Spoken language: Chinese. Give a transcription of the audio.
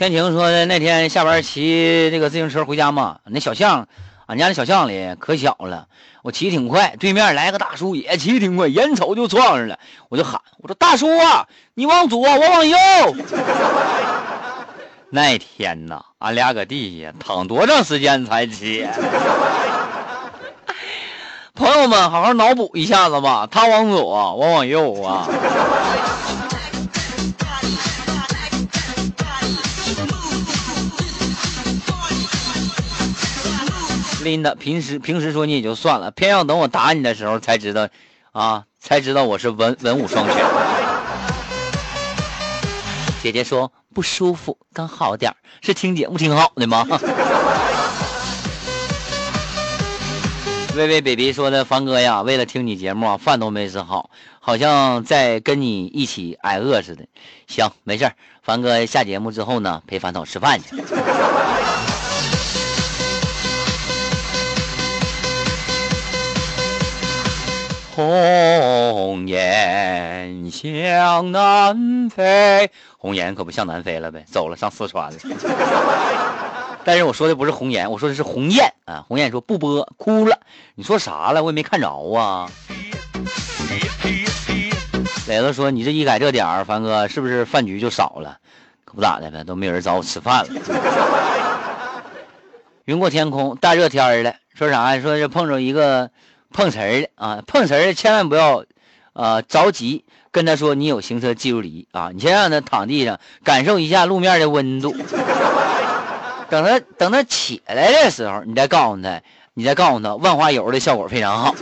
天晴说的那天下班骑这个自行车回家嘛，那小巷，俺家那小巷里可小了，我骑挺快，对面来个大叔也骑挺快，眼瞅就撞上了，我就喊我说大叔啊，你往左，我往右。那天呐，俺俩搁地下躺多长时间才起？朋友们，好好脑补一下子吧，他往左，我往右啊。琳达，平时平时说你也就算了，偏要等我打你的时候才知道，啊，才知道我是文文武双全。姐姐说不舒服，刚好点是听节目挺好的吗？微微 baby 说的，凡哥呀，为了听你节目，饭都没吃好，好像在跟你一起挨饿似的。行，没事凡哥下节目之后呢，陪凡嫂吃饭去。红雁向南飞，红雁可不向南飞了呗，走了上四川了。但是我说的不是红颜，我说的是鸿雁啊。鸿雁说不播，哭了。你说啥了？我也没看着啊。磊子说你这一改这点儿，凡哥是不是饭局就少了？可不咋的呗，都没有人找我吃饭了。云过天空，大热天的，说啥？说这碰着一个。碰瓷儿的啊，碰瓷儿的千万不要，呃，着急跟他说你有行车记录仪啊，你先让他躺地上感受一下路面的温度，等他等他起来的时候，你再告诉他，你再告诉他万花油的效果非常好。